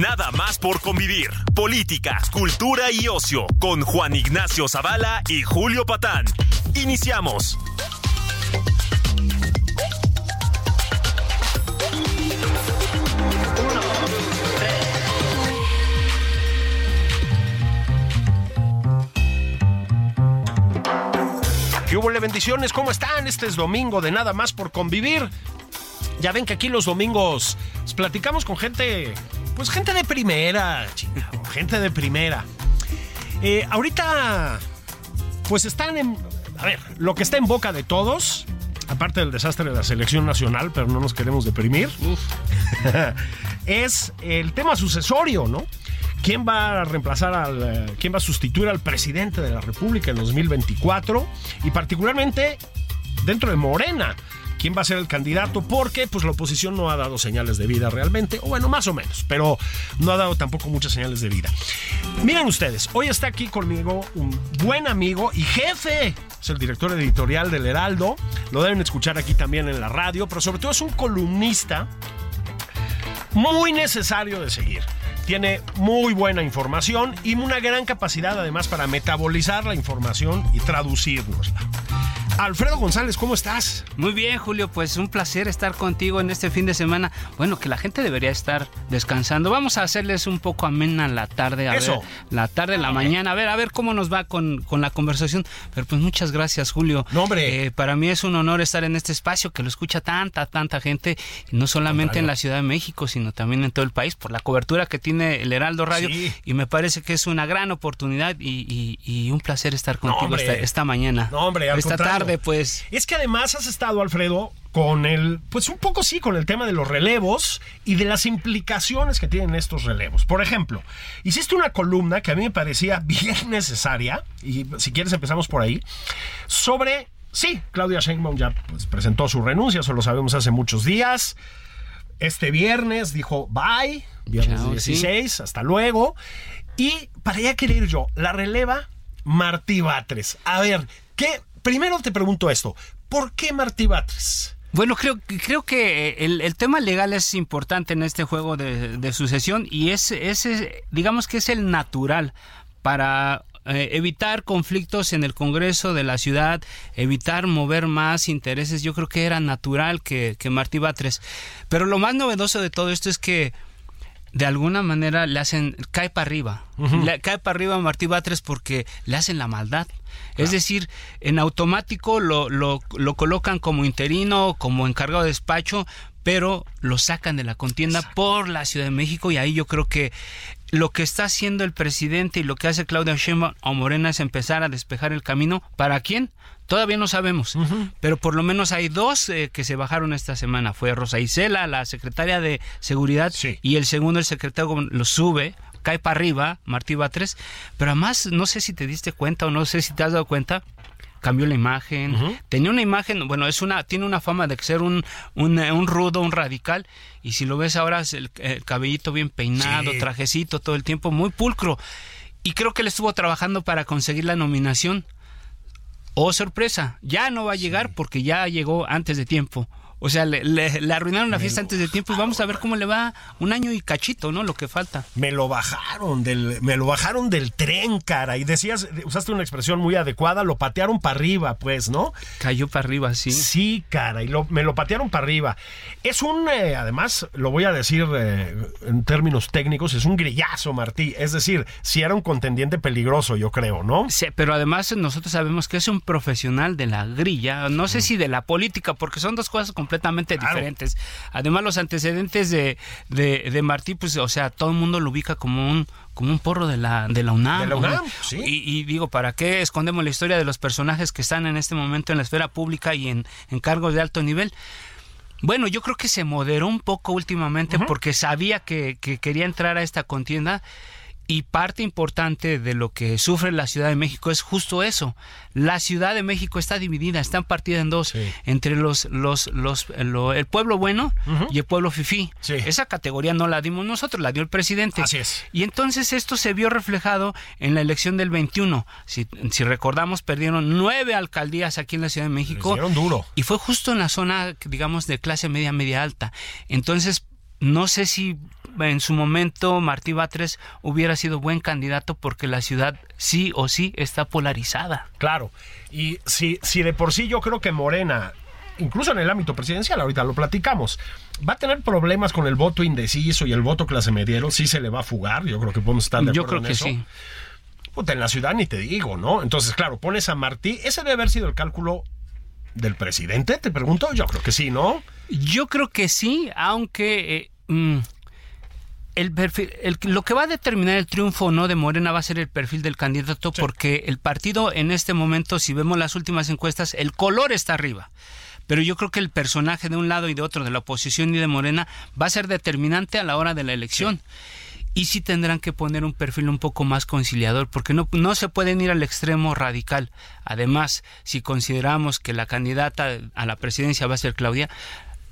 Nada más por convivir. Política, cultura y ocio con Juan Ignacio Zavala y Julio Patán. Iniciamos. ¿Qué hubo, bendiciones? ¿Cómo están? Este es domingo de nada más por convivir. Ya ven que aquí los domingos platicamos con gente, pues gente de primera, chingado, gente de primera. Eh, ahorita, pues están en, a ver, lo que está en boca de todos, aparte del desastre de la selección nacional, pero no nos queremos deprimir, es el tema sucesorio, ¿no? ¿Quién va a reemplazar al, eh, quién va a sustituir al presidente de la República en 2024? Y particularmente dentro de Morena. ¿Quién va a ser el candidato? Porque pues la oposición no ha dado señales de vida realmente, o bueno, más o menos, pero no ha dado tampoco muchas señales de vida. Miren ustedes, hoy está aquí conmigo un buen amigo y jefe, es el director editorial del Heraldo, lo deben escuchar aquí también en la radio, pero sobre todo es un columnista muy necesario de seguir tiene muy buena información y una gran capacidad además para metabolizar la información y traducirnosla. Alfredo González, ¿cómo estás? Muy bien, Julio, pues un placer estar contigo en este fin de semana. Bueno, que la gente debería estar descansando. Vamos a hacerles un poco amena la tarde, a Eso. ver, la tarde, la mañana, a ver, a ver cómo nos va con, con la conversación. Pero pues muchas gracias, Julio. No, hombre. Eh, para mí es un honor estar en este espacio que lo escucha tanta, tanta gente, y no solamente en la Ciudad de México, sino también en todo el país, por la cobertura que tiene el Heraldo Radio. Sí. Y me parece que es una gran oportunidad y, y- y un placer estar contigo esta, esta mañana. No, hombre, al Esta contrario. tarde, pues. Es que además has estado, Alfredo, con el, pues un poco sí, con el tema de los relevos y de las implicaciones que tienen estos relevos. Por ejemplo, hiciste una columna que a mí me parecía bien necesaria, y si quieres empezamos por ahí, sobre, sí, Claudia Sheinbaum ya pues, presentó su renuncia, eso lo sabemos hace muchos días. Este viernes dijo bye, viernes Chao, sí. 16, hasta luego. Y para allá querer yo, la releva Martí Batres. A ver, ¿qué? Primero te pregunto esto, ¿por qué Martí Batres? Bueno, creo, creo que el, el tema legal es importante en este juego de, sucesión y es, es, es, digamos que es el natural para eh, evitar conflictos en el Congreso de la ciudad, evitar mover más intereses. Yo creo que era natural que, que Martí Batres. Pero lo más novedoso de todo esto es que de alguna manera le hacen, cae para arriba, le, cae para arriba a Martí Batres porque le hacen la maldad. Es decir, en automático lo, lo, lo colocan como interino, como encargado de despacho, pero lo sacan de la contienda por la Ciudad de México y ahí yo creo que lo que está haciendo el presidente y lo que hace Claudia Sheinbaum o Morena es empezar a despejar el camino. ¿Para quién? Todavía no sabemos, pero por lo menos hay dos eh, que se bajaron esta semana. Fue Rosa Isela, la secretaria de Seguridad, Sí. y el segundo, el secretario, lo sube, cae para arriba, Martí Batres. Pero además, no sé si te diste cuenta o no sé si te has dado cuenta, cambió la imagen. Tenía una imagen, bueno, es una, tiene una fama de ser un, un, eh, un rudo, un radical. Y si lo ves ahora, es el, el cabellito bien peinado, Sí. trajecito todo el tiempo, muy pulcro. Y creo que él estuvo trabajando para conseguir la nominación. Oh, sorpresa, ya no va a llegar porque ya llegó antes de tiempo. O sea, le, le- le arruinaron la fiesta antes de tiempo y vamos a ver cómo le va un año y cachito, ¿no? Lo que falta. Me lo bajaron del, me lo bajaron del tren, cara. Y decías, usaste una expresión muy adecuada, lo patearon para arriba, pues, ¿no? Cayó para arriba, sí. Sí, cara, y lo- me lo patearon para arriba. Es un, eh, además, lo voy a decir eh, en términos técnicos, es un grillazo, Martí. Es decir, si era un contendiente peligroso, yo creo, ¿no? Sí, pero además nosotros sabemos que es un profesional de la grilla, no sé si de la política, porque son dos cosas completamente completamente diferentes. Además, los antecedentes de, de, Martí, pues, o sea, todo el mundo lo ubica como un como un porro de la, de la UNAM. De la UNAM, sí. Y, digo, ¿para qué escondemos la historia de los personajes que están en este momento en la esfera pública y en, en cargos de alto nivel? Bueno, yo creo que se moderó un poco últimamente porque sabía que, que, quería entrar a esta contienda y parte importante de lo que sufre la Ciudad de México es justo eso. La Ciudad de México está dividida, está partida en dos, entre los, los, los, el pueblo bueno y el pueblo fifí. Esa categoría no la dimos nosotros, la dio el presidente. Así es. Y entonces esto se vio reflejado en la elección del 21. Si, si recordamos, perdieron nueve alcaldías aquí en la Ciudad de México. duro. Y fue justo en la zona, digamos, de clase media, media alta. Entonces, no sé si en su momento Martí Batres hubiera sido buen candidato porque la ciudad sí o sí está polarizada. Claro, y si, si de por sí yo creo que Morena, incluso en el ámbito presidencial, ahorita lo platicamos, va a tener problemas con el voto indeciso y el voto clase mediero, sí se le va a fugar, yo creo que podemos estar de acuerdo Yo creo que sí. Puta, en la ciudad ni te digo, ¿no? Entonces, claro, pones a Martí, ese debe haber sido el cálculo del presidente, te pregunto, yo creo que sí, ¿no? Yo creo que sí, aunque... Eh, mm, el perfil, lo que va a determinar el triunfo o no de Morena va a ser el perfil del candidato, porque el partido en este momento, si vemos las últimas encuestas, el color está arriba. Pero yo creo que el personaje de un lado y de otro, de la oposición y de Morena, va a ser determinante a la hora de la elección. Y sí tendrán que poner un perfil un poco más conciliador, porque no, no se pueden ir al extremo radical. Además, si consideramos que la candidata a la presidencia va a ser Claudia,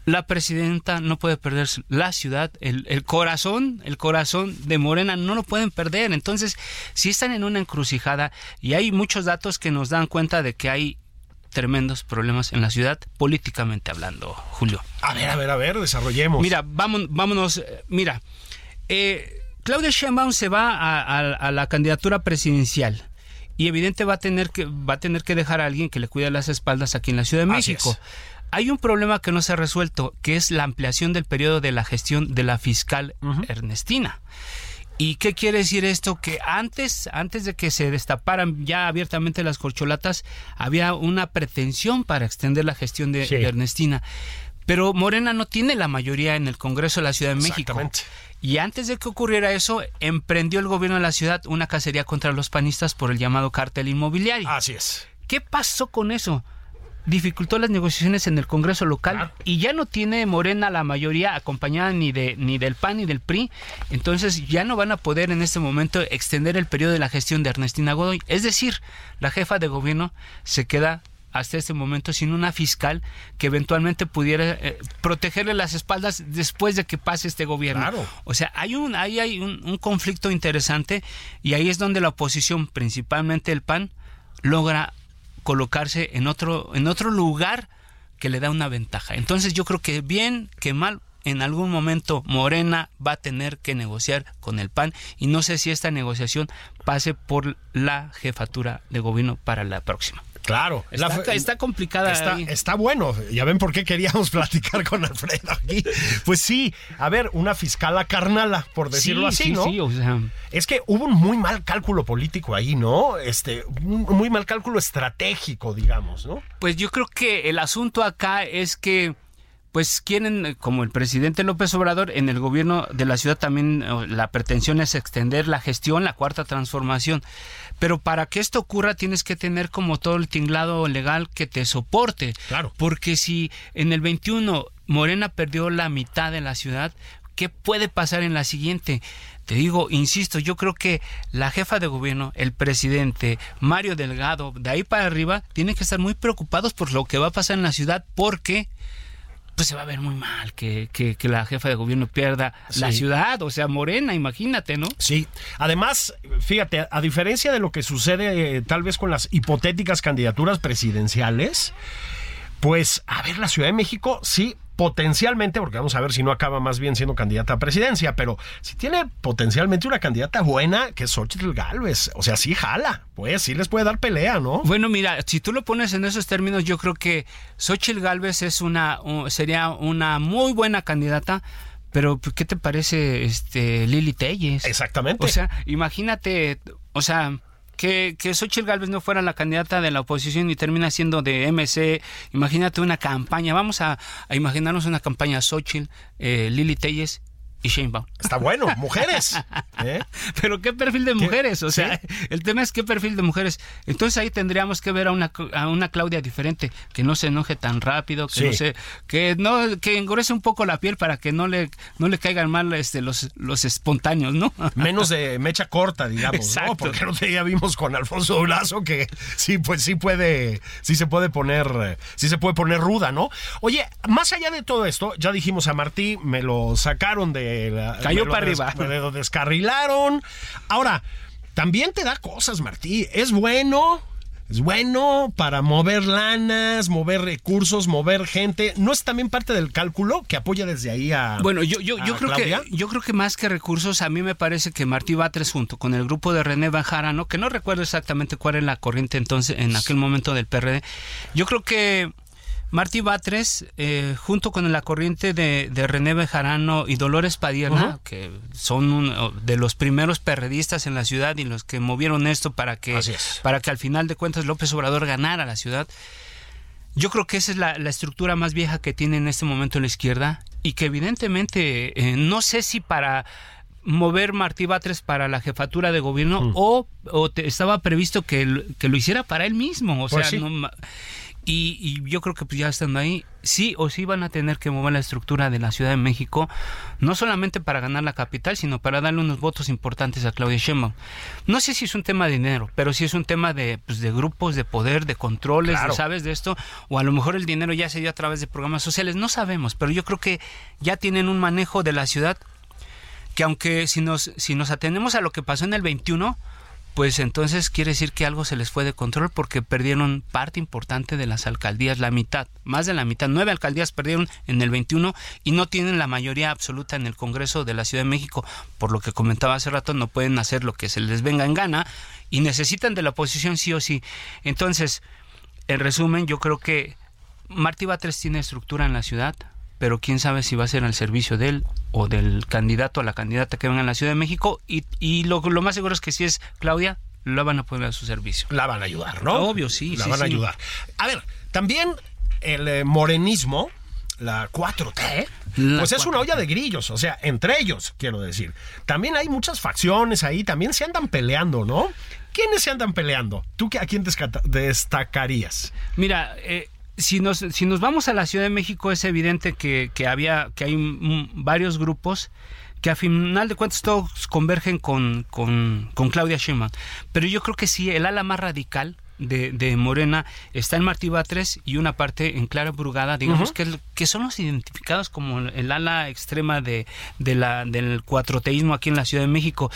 la presidenta no puede perder la ciudad, el, corazón, el corazón de Morena no lo pueden perder. Entonces, si están en una encrucijada y hay muchos datos que nos dan cuenta de que hay tremendos problemas en la ciudad, políticamente hablando, Julio. A ver, a ver, a ver, desarrollemos. Mira, vámonos, vámonos eh, mira, eh, Claudia Sheinbaum se va a, la candidatura presidencial y evidente va a tener que va a tener que dejar a alguien que le cuide las espaldas aquí en la Ciudad de México. Hay un problema que no se ha resuelto, que es la ampliación del periodo de la gestión de la fiscal Ernestina. ¿Y qué quiere decir esto? Que antes, antes de que se destaparan ya abiertamente las corcholatas, había una pretensión para extender la gestión de, Ernestina. Pero Morena no tiene la mayoría en el Congreso de la Ciudad de México. Y antes de que ocurriera eso, emprendió el gobierno de la ciudad una cacería contra los panistas por el llamado cártel inmobiliario. Así es. ¿Qué pasó con eso? Dificultó las negociaciones en el Congreso local y ya no tiene Morena la mayoría acompañada ni de ni del PAN ni del PRI, entonces ya no van a poder en este momento extender el periodo de la gestión de Ernestina Godoy, es decir, la jefa de gobierno se queda hasta este momento sin una fiscal que eventualmente pudiera eh, protegerle las espaldas después de que pase este gobierno. O sea, hay un ahí hay un, un conflicto interesante y ahí es donde la oposición, principalmente el PAN, logra colocarse en otro, en otro lugar que le da una ventaja. Entonces yo creo que bien que mal, en algún momento Morena va a tener que negociar con el PAN y no sé si esta negociación pase por la jefatura de gobierno para la próxima. Claro. Está, complicada. Está, está, bueno. Ya ven por qué queríamos platicar con Alfredo aquí. Pues sí, a ver, una fiscala carnala, por decirlo así, ¿no? Sí, o sea... Es que hubo un muy mal cálculo político ahí, ¿no? Este, un muy mal cálculo estratégico, digamos, ¿no? Pues yo creo que el asunto acá es que pues quieren, como el presidente López Obrador, en el gobierno de la ciudad también la pretensión es extender la gestión, la cuarta transformación. Pero para que esto ocurra tienes que tener como todo el tinglado legal que te soporte. Claro. Porque si en el 21 Morena perdió la mitad de la ciudad, ¿qué puede pasar en la siguiente? Te digo, insisto, yo creo que la jefa de gobierno, el presidente, Mario Delgado, de ahí para arriba, tienen que estar muy preocupados por lo que va a pasar en la ciudad porque pues se va a ver muy mal que, la jefa de gobierno pierda la ciudad, o sea, Morena, imagínate, ¿no? Sí, además, fíjate, a diferencia de lo que sucede eh, tal vez con las hipotéticas candidaturas presidenciales, pues, a ver, la Ciudad de México sí potencialmente, porque vamos a ver si no acaba más bien siendo candidata a presidencia, pero si tiene potencialmente una candidata buena, que es Xochitl Galvez, o sea, sí jala, pues sí les puede dar pelea, ¿no? Bueno, mira, si tú lo pones en esos términos, yo creo que Xochitl Galvez es una, sería una muy buena candidata, pero ¿qué te parece este Lili Telles? Exactamente. O sea, imagínate, o sea, que, que Xochitl Galvez no fuera la candidata de la oposición y termina siendo de MC. Imagínate una campaña. Vamos a, a imaginarnos una campaña Xochitl, eh, Lili Telles y Sheinbaum. Está bueno, mujeres. ¿eh? Pero qué perfil de mujeres, o sea, el tema es qué perfil de mujeres. Entonces ahí tendríamos que ver a una, a una Claudia diferente, que no se enoje tan rápido, que no se, que no, que engrose un poco la piel para que no le, no le caigan mal este, los, los espontáneos, ¿no? Menos de mecha corta, digamos, ¿no? Porque no ya vimos con Alfonso Bulazo que sí, pues sí puede, sí se puede poner, sí se puede poner ruda, ¿no? Oye, más allá de todo esto, ya dijimos a Martí, me lo sacaron de Cayó para arriba. Me lo descarrilaron. Ahora, también te da cosas, Martí. Es bueno. Es bueno para mover lanas, mover recursos, mover gente. ¿No es también parte del cálculo que apoya desde ahí a Bueno, yo, yo, yo creo que yo creo que más que recursos, a mí me parece que Martí Batres junto con el grupo de René Bajarano, que no recuerdo exactamente cuál es la corriente entonces en aquel momento del PRD, yo creo que Martí Batres, eh, junto con la corriente de, René Bejarano y Dolores Padierna, que son de los primeros perredistas en la ciudad y los que movieron esto para que, para que al final de cuentas López Obrador ganara la ciudad. Yo creo que esa es la, estructura más vieja que tiene en este momento la izquierda y que evidentemente eh, no sé si para mover Martí Batres para la jefatura de gobierno mm. o, estaba previsto que, lo hiciera para él mismo. O pues sea, no, y, yo creo que pues ya estando ahí, sí o sí van a tener que mover la estructura de la Ciudad de México, no solamente para ganar la capital, sino para darle unos votos importantes a Claudia Sheinbaum. No sé si es un tema de dinero, pero sí es un tema de, pues, de grupos, de poder, de controles, ¿sabes? De esto, o a lo mejor el dinero ya se dio a través de programas sociales, no sabemos, pero yo creo que ya tienen un manejo de la ciudad que aunque si nos, si nos atenemos a lo que pasó en el 21, pues entonces quiere decir que algo se les fue de control porque perdieron parte importante de las alcaldías, la mitad, más de la mitad, nueve alcaldías perdieron en el 21 y no tienen la mayoría absoluta en el Congreso de la Ciudad de México, por lo que comentaba hace rato, no pueden hacer lo que se les venga en gana y necesitan de la oposición sí o sí. Entonces, en resumen, yo creo que Martí Batres tiene estructura en la ciudad, pero quién sabe si va a ser al servicio de él o del candidato o la candidata que venga en la Ciudad de México y, y lo, lo, más seguro es que si es Claudia, la van a poner a su servicio. La van a ayudar, ¿no? Obvio, sí. La van a ayudar. A ver, también el eh, morenismo, la 4T, pues es una olla de grillos, o sea, entre ellos, quiero decir. También hay muchas facciones ahí, también se andan peleando, ¿no? ¿Quiénes se andan peleando? ¿Tú a quién destacarías? Mira, eh, si nos, si nos vamos a la Ciudad de México es evidente que, había que hay varios grupos que a final de cuentas todos convergen con, con, Claudia Sheinbaum. Pero yo creo que sí, el ala más radical de, Morena está en Martí Batres y una parte en Clara Brugada, digamos que, que son los identificados como el ala extrema de, de la, del cuatroteísmo aquí en la Ciudad de México.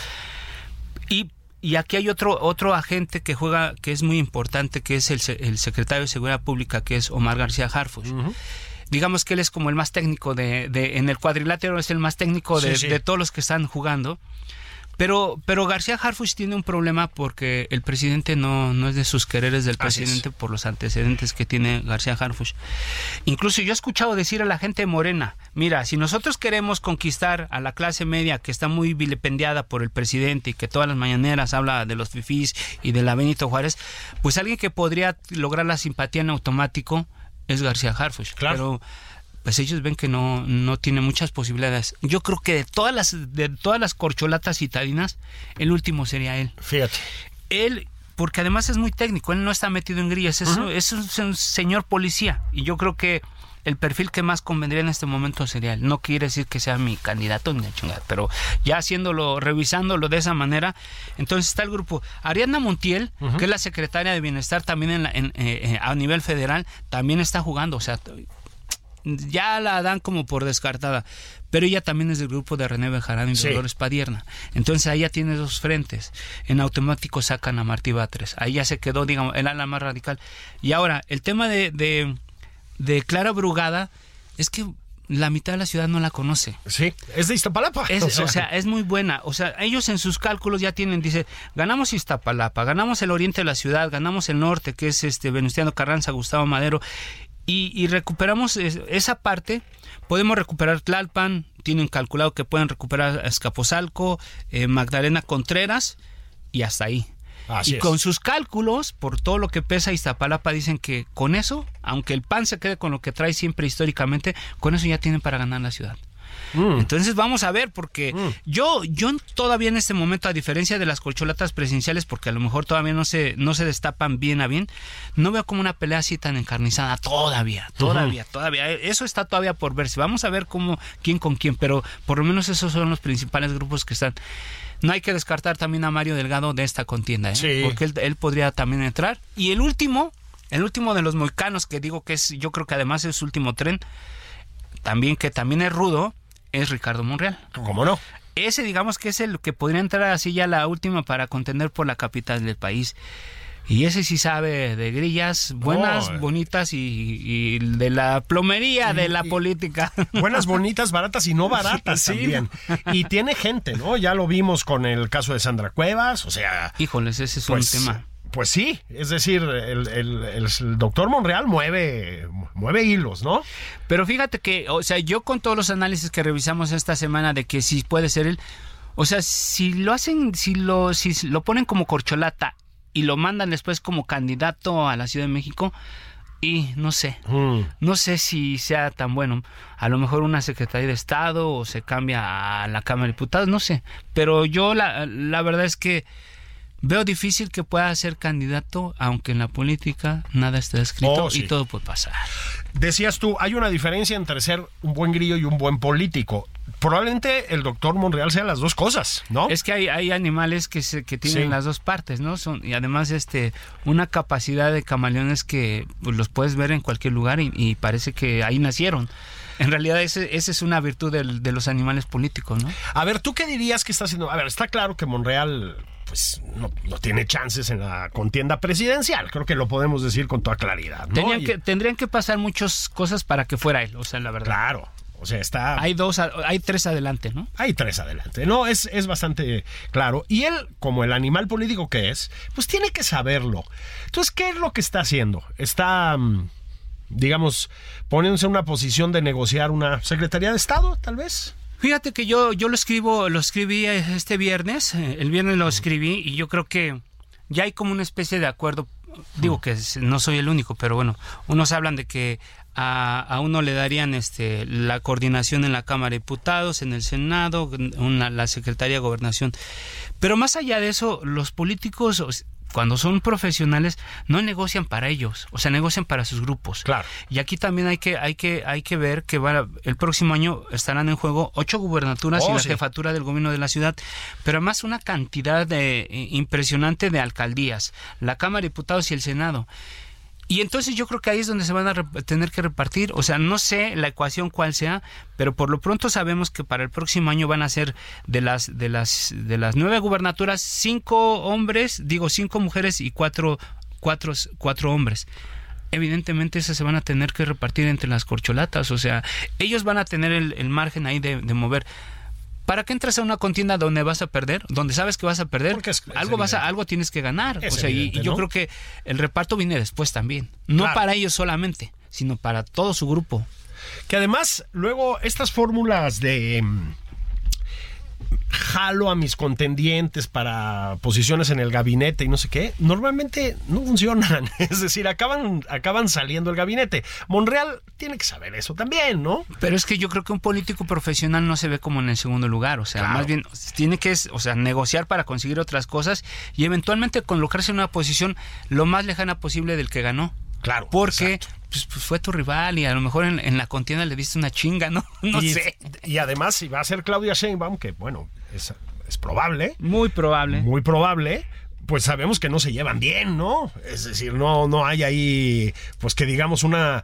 Y aquí hay otro, otro agente que juega, que es muy importante, que es el, el secretario de Seguridad Pública, que es Omar García Harfuch. Digamos que él es como el más técnico de, de, en el cuadrilátero, es el más técnico de, de todos los que están jugando. Pero, pero García Harfuch tiene un problema porque el presidente no, no es de sus quereres del presidente por los antecedentes que tiene García Harfuch. Incluso yo he escuchado decir a la gente morena, mira, si nosotros queremos conquistar a la clase media que está muy vilipendiada por el presidente y que todas las mañaneras habla de los fifís y de la Benito Juárez, pues alguien que podría lograr la simpatía en automático es García Harfuch. Claro. Pero pues ellos ven que no, no tiene muchas posibilidades. Yo creo que de todas las, de todas las corcholatas citadinas, el último sería él. Fíjate. Él, porque además es muy técnico, él no está metido en grillas, es, es, un, señor policía. Y yo creo que el perfil que más convendría en este momento sería él. No quiere decir que sea mi candidato ni chingada, pero ya haciéndolo, revisándolo de esa manera, entonces está el grupo. Ariadna Montiel, que es la secretaria de Bienestar también en, en eh, eh, a nivel federal, también está jugando. O sea, ya la dan como por descartada, pero ella también es del grupo de René Bejarano y Dolores Padierna. Entonces ahí ya tiene dos frentes. En automático sacan a Martí Batres. Ahí ya se quedó, digamos, el ala más radical. Y ahora, el tema de, de, Clara Brugada es que la mitad de la ciudad no la conoce. Sí, es de Iztapalapa. o, sea. es muy buena. O sea, ellos en sus cálculos ya tienen, dice, ganamos Iztapalapa, ganamos el oriente de la ciudad, ganamos el norte, que es este Venustiano Carranza, Gustavo Madero, y, recuperamos esa parte. Podemos recuperar Tlalpan, tienen calculado que pueden recuperar Escaposalco, eh, Magdalena Contreras y hasta ahí. Así y es. con sus cálculos, por todo lo que pesa Iztapalapa, dicen que con eso, aunque el PAN se quede con lo que trae siempre históricamente, con eso ya tienen para ganar la ciudad. Mm. Entonces vamos a ver, porque yo, yo todavía en este momento, a diferencia de las corcholatas presidenciales, porque a lo mejor todavía no se, no se destapan bien a bien, no veo como una pelea así tan encarnizada todavía, todavía, todavía. Eso está todavía por verse. Vamos a ver cómo, quién con quién, pero por lo menos esos son los principales grupos que están. No hay que descartar también a Mario Delgado de esta contienda, ¿eh? Sí. porque él, él podría también entrar. Y el último, el último de los moicanos, que digo que es, yo creo que además es su último tren, también que también es rudo, es Ricardo Monreal. ¿Cómo no? Ese digamos que es el que podría entrar así ya la última para contender por la capital del país. Y ese sí sabe de grillas buenas, Oh. bonitas y, y de la plomería de la política. Buenas, bonitas, baratas y no baratas Sí. también. Y tiene gente, ¿no? Ya lo vimos con el caso de Sandra Cuevas, o sea... Híjoles, ese es Pues, un tema. Pues sí, es decir, el, el- el- el doctor Monreal mueve, mueve hilos, ¿no? Pero fíjate que, o sea, yo con todos los análisis que revisamos esta semana de que si puede ser él, o sea, si lo hacen, si lo, si lo ponen como corcholata y lo mandan después como candidato a la Ciudad de México, y no sé, Mm. no sé si sea tan bueno. A lo mejor una Secretaría de Estado o se cambia a la Cámara de Diputados, no sé. Pero yo la, la verdad es que veo difícil que pueda ser candidato, aunque en la política nada está escrito Oh, sí. y todo puede pasar. Decías tú, hay una diferencia entre ser un buen grillo y un buen político. Probablemente el doctor Monreal sea las dos cosas, ¿no? Es que hay, hay animales que, se, que tienen Sí. las dos partes, ¿no? Son, y además este una capacidad de camaleones que pues, los puedes ver en cualquier lugar y, y parece que ahí nacieron. En realidad ese, esa es una virtud del- de los animales políticos, ¿no? A ver, ¿tú qué dirías que está haciendo? A ver, está claro que Monreal pues no, no tiene chances en la contienda presidencial, creo que lo podemos decir con toda claridad, ¿no? Tenían Y- que, tendrían que pasar muchas cosas para que fuera él, o sea, la verdad. Claro, o sea, está... Hay dos, hay tres adelante, ¿no? Hay tres adelante, ¿no? Es, es bastante claro. Y él, como el animal político que es, pues tiene que saberlo. Entonces, ¿qué es lo que está haciendo? Está, mm, digamos, poniéndose en una posición de negociar una Secretaría de Estado, tal vez. Fíjate que yo, yo lo escribo, lo escribí este viernes, eh, el viernes lo escribí y yo creo que ya hay como una especie de acuerdo, digo que no soy el único, pero bueno, unos hablan de que a, a uno le darían este la coordinación en la Cámara de Diputados, en el Senado, una, la Secretaría de Gobernación. Pero más allá de eso, los políticos, cuando son profesionales, no negocian para ellos, o sea, negocian para sus grupos. Claro. Y aquí también hay que, hay que, hay que ver que va- el próximo año estarán en juego ocho gubernaturas y Oh, la sí. jefatura del gobierno de la ciudad, pero además una cantidad de, eh, impresionante de alcaldías, la Cámara de Diputados y el Senado. Y entonces yo creo que ahí es donde se van a tener que repartir. O sea, no sé la ecuación cuál sea, pero por lo pronto sabemos que para el próximo año van a ser de las de las de las nueve gubernaturas cinco hombres, digo cinco mujeres y cuatro cuatro cuatro hombres. Evidentemente esas se van a tener que repartir entre las corcholatas. O sea, ellos van a tener el, margen ahí de mover. ¿Para qué entras a una contienda donde vas a perder? Donde sabes que vas a perder, Porque es- es algo vas a, algo tienes que ganar. Es o sea, y- evidente, y, yo ¿no? creo que el reparto viene después también. No Claro. para ellos solamente, sino para todo su grupo. Que además, luego, estas fórmulas de mm, jalo a mis contendientes para posiciones en el gabinete y no sé qué, normalmente no funcionan. Es decir, acaban, acaban saliendo el gabinete. Monreal tiene que saber eso también, ¿no? Pero es que yo creo que un político profesional no se ve como en el segundo lugar, o sea, Claro. más bien tiene que, o sea, negociar para conseguir otras cosas y eventualmente colocarse en una posición lo más lejana posible del que ganó. Claro. Porque pues, pues, fue tu rival y a lo mejor en, en la contienda le diste una chinga, ¿no? No y, sé. Y además, si va a ser Claudia Sheinbaum, que bueno, es, es probable, Muy probable. muy probable, pues sabemos que no se llevan bien, ¿no? Es decir, no, no hay ahí, pues que digamos una,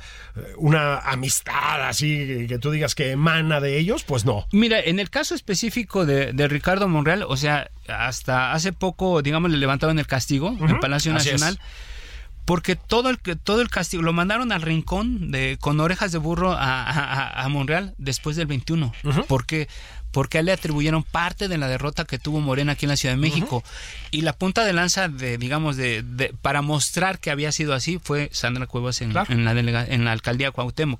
una amistad así, que tú digas que emana de ellos, pues no. Mira, en el caso específico de, de Ricardo Monreal, o sea, hasta hace poco, digamos, le levantaron el castigo en Palacio así Nacional. es. Porque todo el, todo el castigo lo mandaron al rincón de, con orejas de burro a, a- a Monreal después del 21. Porque porque a él le atribuyeron parte de la derrota que tuvo Morena aquí en la Ciudad de México. Y la punta de lanza de, digamos, de, de- para mostrar que había sido así fue Sandra Cuevas en, Claro. en la delega- en la alcaldía Cuauhtémoc.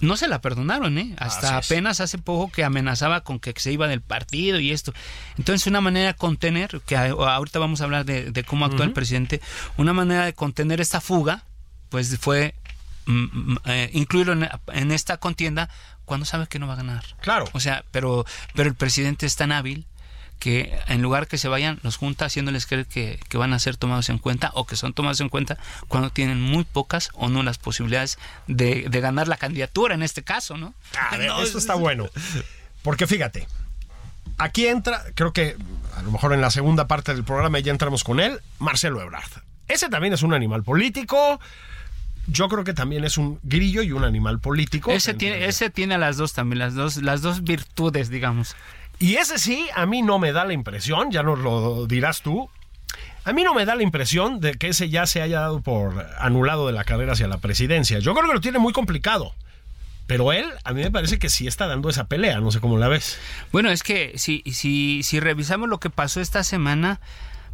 No se la perdonaron, ¿eh? Hasta apenas hace poco que amenazaba con que se iba del partido y esto. Entonces, una manera de contener, que ahorita vamos a hablar de, de cómo actúa el presidente, una manera de contener esta fuga, pues fue mm, mm, eh, incluirlo en, en esta contienda cuando sabe que no va a ganar. Claro. O sea, pero, pero el presidente es tan hábil que en lugar que se vayan, los junta haciéndoles creer que, que van a ser tomados en cuenta o que son tomados en cuenta cuando tienen muy pocas o nulas posibilidades de, de ganar la candidatura en este caso, ¿no? A ver, No, esto está bueno. Porque fíjate, aquí entra, creo que a lo mejor en la segunda parte del programa ya entramos con él, Marcelo Ebrard. Ese también es un animal político. Yo creo que también es un grillo y un animal político. Ese tiene, ese tiene las dos también, las dos, las dos virtudes, digamos. Y ese sí, a mí no me da la impresión, ya nos lo dirás tú. A mí no me da la impresión de que ese ya se haya dado por anulado de la carrera hacia la presidencia. Yo creo que lo tiene muy complicado. Pero él, a mí me parece que sí está dando esa pelea, no sé cómo la ves. Bueno, es que si, si, si revisamos lo que pasó esta semana,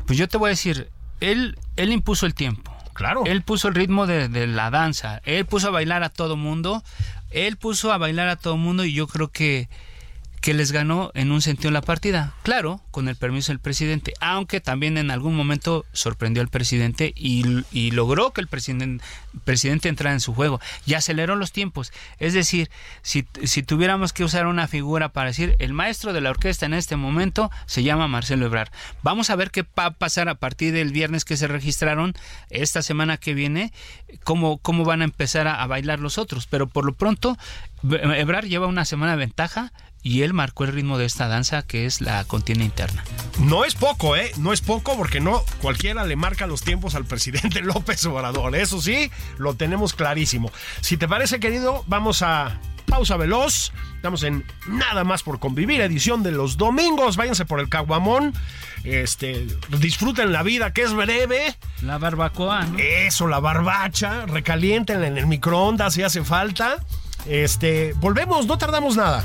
pues yo te voy a decir, él, él impuso el tiempo. Claro. Él puso el ritmo de, de la danza. Él puso a bailar a todo mundo. Él puso a bailar a todo mundo y yo creo que, que les ganó en un sentido la partida. Claro, con el permiso del presidente. Aunque también en algún momento sorprendió al presidente y, logró que el presidente, presidente entrara en su juego. Y aceleró los tiempos. Es decir, si, si tuviéramos que usar una figura para decir el maestro de la orquesta en este momento se llama Marcelo Ebrard. Vamos a ver qué va a pasar a partir del viernes que se registraron esta semana que viene, cómo, cómo van a empezar a, a bailar los otros. Pero por lo pronto, Ebrard lleva una semana de ventaja y él marcó el ritmo de esta danza que es la contienda interna. No es poco, ¿eh? No es poco porque no cualquiera le marca los tiempos al presidente López Obrador. Eso sí, lo tenemos clarísimo. Si te parece, querido, vamos a pausa veloz. Estamos en Nada más por convivir, edición de los domingos. Váyanse por el caguamón. Este, disfruten la vida que es breve. La barbacoa, ¿no? Eso, la barbacha, recaliéntenla en el microondas si hace falta. Este, volvemos, no tardamos nada.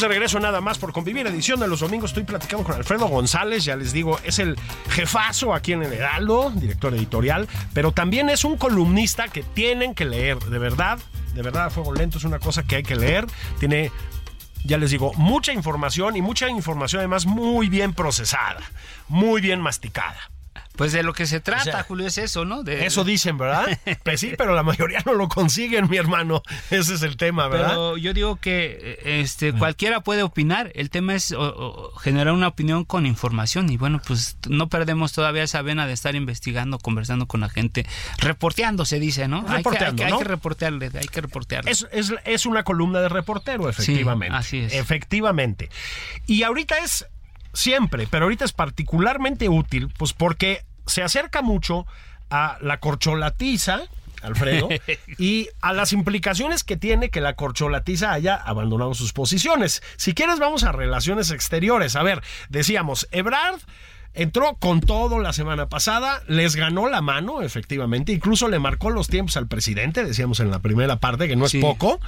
De regreso nada más por convivir. Edición de los domingos. Estoy platicando con Alfredo González. Ya les digo, es el jefazo aquí en el Heraldo, director editorial. Pero también es un columnista que tienen que leer. De verdad, de verdad, a fuego lento es una cosa que hay que leer. Tiene ya les digo, mucha información y mucha información además muy bien procesada, muy bien masticada. Pues de lo que se trata, O sea, Julio, es eso, ¿no? De, Eso dicen, ¿verdad? Pues sí, pero la mayoría no lo consiguen, mi hermano. Ese es el tema, ¿verdad? Pero yo digo que eh, este cualquiera puede opinar. El tema es o, o, generar una opinión con información. Y bueno, pues no perdemos todavía esa vena de estar investigando, conversando con la gente, reporteando, se dice, ¿no? Reporteando, hay, que, hay, ¿no? hay que reportearle, hay que reportearle. Es, es, es, una columna de reportero, efectivamente. Sí, así es. Efectivamente. Y ahorita es siempre, pero ahorita es particularmente útil, pues porque se acerca mucho a la corcholatiza, Alfredo, y a las implicaciones que tiene que la corcholatiza haya abandonado sus posiciones. Si quieres, vamos a relaciones exteriores. A ver, decíamos, Ebrard entró con todo la semana pasada, les ganó la mano, efectivamente, incluso le marcó los tiempos al presidente, decíamos en la primera parte, que no es Sí. poco.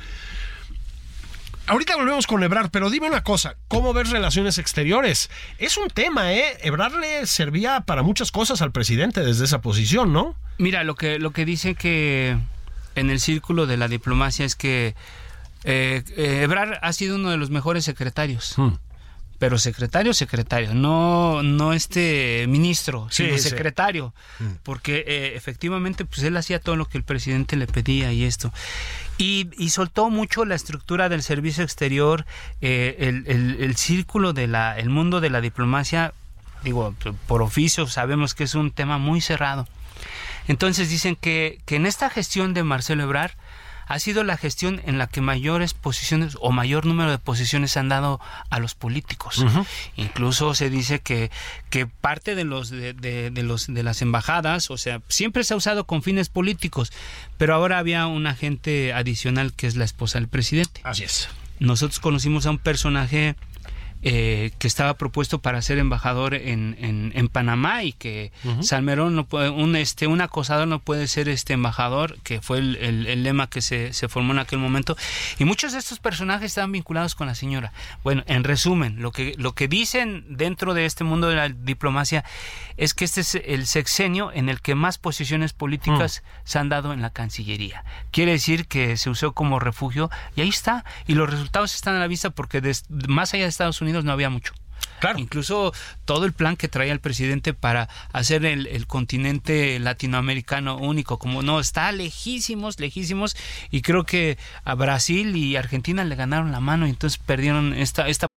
Ahorita volvemos con Ebrard, pero dime una cosa, ¿cómo ves relaciones exteriores? Es un tema, ¿eh? Ebrard le servía para muchas cosas al presidente desde esa posición, ¿no? Mira, lo que, lo que dice que en el círculo de la diplomacia es que eh, eh, Ebrard ha sido uno de los mejores secretarios. Hmm. Pero secretario, secretario, no, no este ministro, sino sí. secretario. Porque eh, efectivamente, pues él hacía todo lo que el presidente le pedía y esto. Y, y soltó mucho la estructura del servicio exterior, eh, el, el- el círculo de la, el mundo de la diplomacia, digo, por oficio sabemos que es un tema muy cerrado. Entonces dicen que, que en esta gestión de Marcelo Ebrard ha sido la gestión en la que mayores posiciones o mayor número de posiciones se han dado a los políticos. Incluso se dice que, que parte de los de, de, los de las embajadas, o sea, siempre se ha usado con fines políticos, pero ahora había un agente adicional que es la esposa del presidente. Así es. Nosotros conocimos a un personaje eh, que estaba propuesto para ser embajador en, en, Panamá y que Salmerón no puede, un este un acosador no puede ser este embajador que fue el, el, lema que se, se, formó en aquel momento. Y muchos de estos personajes estaban vinculados con la señora. Bueno en resumen lo que lo que dicen dentro de este mundo de la diplomacia es que este es el sexenio en el que más posiciones políticas mm. se han dado en la Cancillería. Quiere decir que se usó como refugio y ahí está. Y los resultados están a la vista porque más allá de Estados Unidos no había mucho. Claro. Incluso todo el plan que traía el presidente para hacer el, continente latinoamericano único, como no, está lejísimos, lejísimos, y creo que a Brasil y Argentina le ganaron la mano y entonces perdieron esta, esta.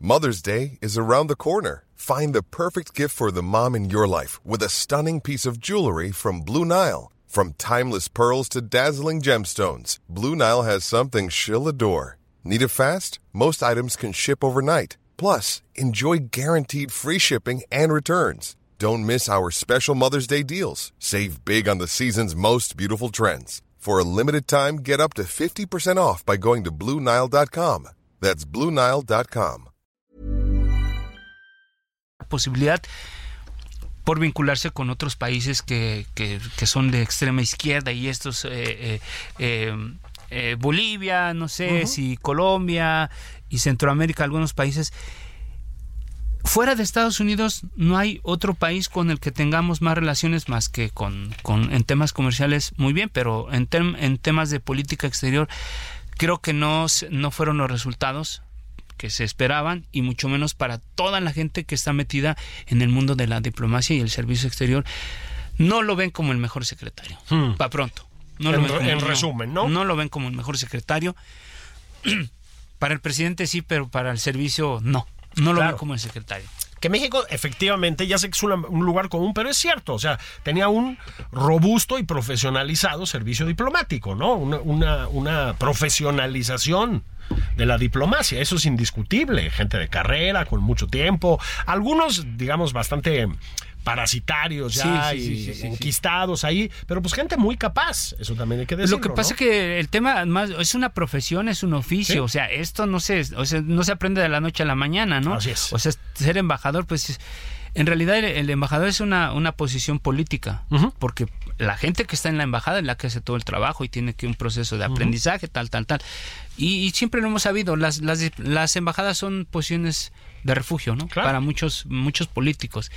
Mother's Day is around the corner. Find the perfect gift for the mom in your life with a stunning piece of jewelry from Blue Nile. From timeless pearls to dazzling gemstones, Blue Nile has something she'll adore. Need it fast? Most items can ship overnight. Plus, enjoy guaranteed free shipping and returns. Don't miss our special Mother's Day deals. Save big on the season's most beautiful trends. For a limited time, get up to 50% off by going to Bluenile.com. That's Bluenile.com. Posibilidad por vincularse con otros países que, que, que son de extrema izquierda y estos. Eh, eh, eh, Eh, Bolivia, no sé si Colombia y Centroamérica, algunos países. Fuera de Estados Unidos no hay otro país con el que tengamos más relaciones más que con, con en temas comerciales muy bien, pero en, en temas de política exterior creo que no, no fueron los resultados que se esperaban y mucho menos para toda la gente que está metida en el mundo de la diplomacia y el servicio exterior. No lo ven como el mejor secretario. Hmm. Para pronto. No en, lo ven en resumen, ¿no? No lo ven como el mejor secretario. para el presidente sí, pero para el servicio no. No lo ven como el secretario que México efectivamente, ya sé que es un lugar común, pero es cierto, o sea, tenía un robusto y profesionalizado servicio diplomático, ¿no? Una, una, una, profesionalización de la diplomacia, eso es indiscutible, gente de carrera, con mucho tiempo, algunos, digamos, bastante parasitarios ya y enquistados ahí, pero pues gente muy capaz, eso también hay que decirlo. Lo que pasa es que el tema más es una profesión, es un oficio, o sea, esto no se, o sea, no se aprende de la noche a la mañana, ¿no? Así es. O sea, ser embajador, pues en realidad el, embajador es una, una posición política, porque la gente que está en la embajada es la que hace todo el trabajo y tiene que un proceso de aprendizaje, tal, tal, tal. Y, siempre lo hemos sabido, las, las, las embajadas son posiciones de refugio, ¿no? Para muchos, muchos políticos.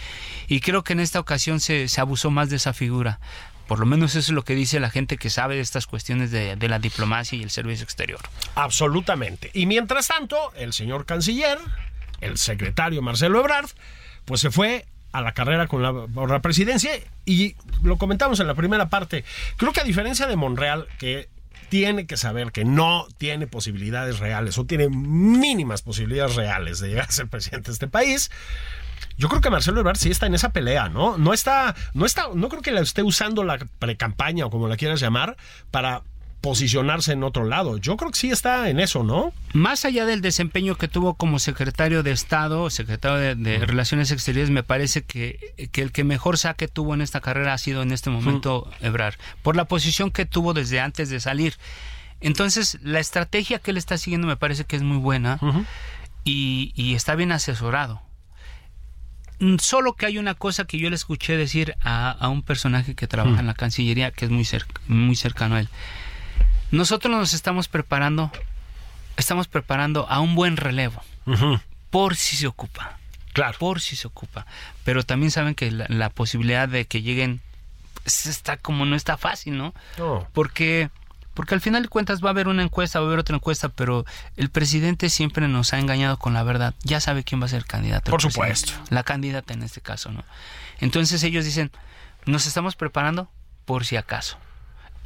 Y creo que en esta ocasión se, se abusó más de esa figura. Por lo menos eso es lo que dice la gente que sabe de estas cuestiones de, de, la diplomacia y el servicio exterior. Absolutamente. Y mientras tanto, el señor canciller, el secretario Marcelo Ebrard, pues se fue a la carrera con la, por la presidencia y lo comentamos en la primera parte. Creo que a diferencia de Monreal, que tiene que saber que no tiene posibilidades reales o tiene mínimas posibilidades reales de llegar a ser presidente de este país. Yo creo que Marcelo Ebrard sí está en esa pelea, ¿no? No está, no está, no creo que la esté usando la pre-campaña o como la quieras llamar para posicionarse en otro lado. Yo creo que sí está en eso, ¿no? Más allá del desempeño que tuvo como secretario de Estado, secretario de, Relaciones Exteriores, me parece que, que, el que mejor saque tuvo en esta carrera ha sido en este momento Ebrard, por la posición que tuvo desde antes de salir. Entonces, la estrategia que él está siguiendo me parece que es muy buena y, está bien asesorado. Solo que hay una cosa que yo le escuché decir a, un personaje que trabaja en la Cancillería, que es muy, muy cercano a él. Nosotros nos estamos preparando, estamos preparando a un buen relevo, por si se ocupa. Claro. Por si se ocupa. Pero también saben que la, posibilidad de que lleguen pues, está como no está fácil, ¿no? Porque porque al final de cuentas va a haber una encuesta, va a haber otra encuesta, pero el presidente siempre nos ha engañado con la verdad. Ya sabe quién va a ser el candidato. Por supuesto. La candidata en este caso, ¿no? Entonces ellos dicen, nos estamos preparando por si acaso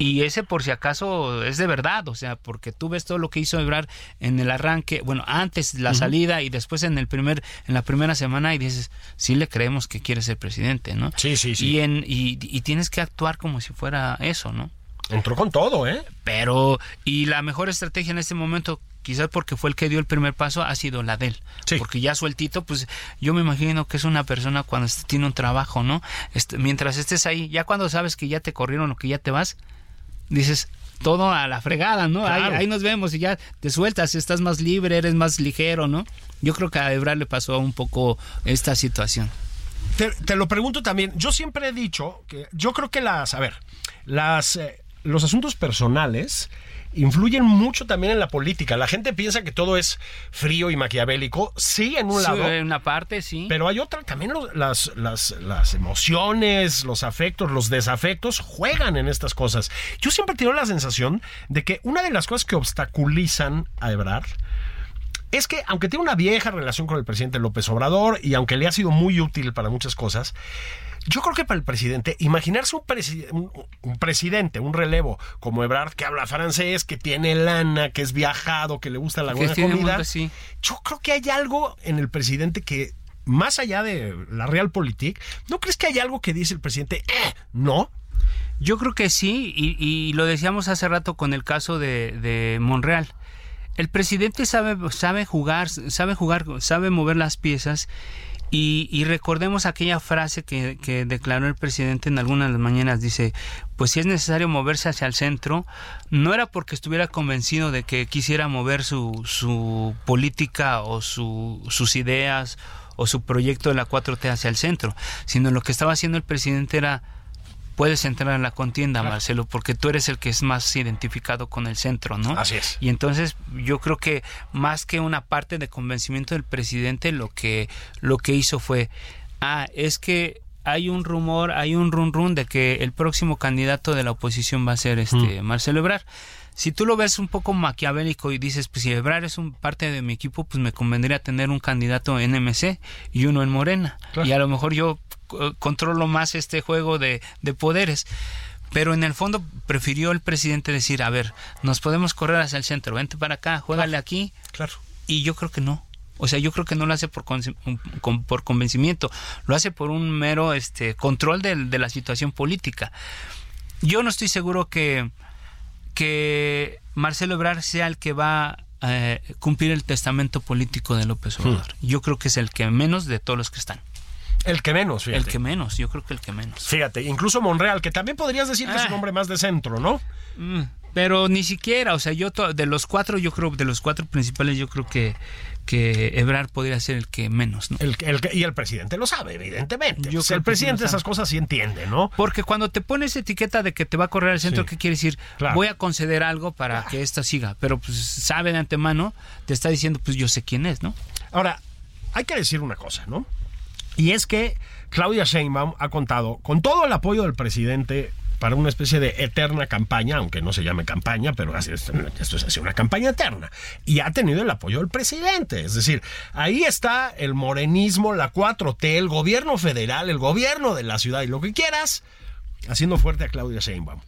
Y ese por si acaso es de verdad, o sea, porque tú ves todo lo que hizo Ebrard en el arranque, bueno, antes la salida y después en el primer en la primera semana y dices, sí le creemos que quiere ser presidente, ¿no? Sí, sí, sí. Y en y, y tienes que actuar como si fuera eso, ¿no? Entró con todo, ¿eh? Pero y la mejor estrategia en este momento quizás porque fue el que dio el primer paso, ha sido la de él. Sí. Porque ya sueltito, pues yo me imagino que es una persona cuando tiene un trabajo, ¿no? Este, mientras estés ahí, ya cuando sabes que ya te corrieron o que ya te vas, dices todo a la fregada, ¿no? Ahí, nos vemos y ya te sueltas, estás más libre, eres más ligero, ¿no? Yo creo que a Ebrard le pasó un poco esta situación. Te, te lo pregunto también. Yo siempre he dicho que yo creo que las, a ver, las, eh, los asuntos personales influyen mucho también en la política. La gente piensa que todo es frío y maquiavélico. Sí, en un Sí, lado. en una parte, sí. Pero hay otra, también las, las, las emociones, los afectos, los desafectos juegan en estas cosas. Yo siempre tengo la sensación de que una de las cosas que obstaculizan a Ebrard es que aunque tiene una vieja relación con el presidente López Obrador y aunque le ha sido muy útil para muchas cosas, yo creo que para el presidente, imaginarse un, presi- un- un presidente, un relevo como Ebrard, que habla francés, que tiene lana, que es viajado, que le gusta la buena comida, mundo, sí. yo creo que hay algo en el presidente que, más allá de la realpolitik, ¿no crees que hay algo que dice el presidente? "Eh, no. Yo creo que sí, y, y lo decíamos hace rato con el caso de, de Monreal. El presidente sabe, sabe jugar, sabe jugar, sabe mover las piezas. Y, y recordemos aquella frase que, declaró el presidente en algunas de las mañanas. Dice, pues si es necesario moverse hacia el centro, no era porque estuviera convencido de que quisiera mover su, su política o su- sus ideas o su proyecto de la 4T hacia el centro, sino lo que estaba haciendo el presidente era puedes entrar en la contienda, Marcelo, porque tú eres el que es más identificado con el centro, ¿no? Así es. Y entonces yo creo que más que una parte de convencimiento del presidente, lo que lo que hizo fue, ah, es que hay un rumor, hay un run run de que el próximo candidato de la oposición va a ser este Marcelo Ebrard. Si tú lo ves un poco maquiavélico y dices, pues si Ebrard es un parte de mi equipo, pues me convendría tener un candidato en MC y uno en Morena. Claro. Y a lo mejor yo controlo más este juego de, de poderes. Pero en el fondo prefirió el presidente decir, a ver, nos podemos correr hacia el centro, vente para acá, juégale aquí. Claro. Y yo creo que no. O sea, yo creo que no lo hace por, con- por convencimiento, lo hace por un mero este, control de, la situación política. Yo no estoy seguro que, que Marcelo Ebrard sea el que va a eh, cumplir el testamento político de López Obrador. Yo creo que es el que menos de todos los que están. El que menos, fíjate. El que menos, yo creo que el que menos. Fíjate, incluso Monreal, que también podrías decir que es un Ah. hombre más de centro, ¿no? Mm, Pero ni siquiera, o sea, yo de los cuatro, yo creo, de los cuatro principales, yo creo que, que Ebrard podría ser el que menos, ¿no? El, el y el presidente lo sabe, evidentemente. Yo O sea, creo el sí presidente esas cosas sí entiende, ¿no? Porque cuando te pones etiqueta de que te va a correr al centro, Sí. ¿qué quiere decir? Claro. Voy a conceder algo para que esto siga. Pero pues sabe de antemano, te está diciendo, pues yo sé quién es, ¿no? Ahora, hay que decir una cosa, ¿no? Y es que Claudia Sheinbaum ha contado con todo el apoyo del presidente para una especie de eterna campaña, aunque no se llame campaña, pero esto es así una campaña eterna. Y ha tenido el apoyo del presidente. Es decir, ahí está el morenismo, la 4T, el gobierno federal, el gobierno de la ciudad y lo que quieras, haciendo fuerte a Claudia Sheinbaum.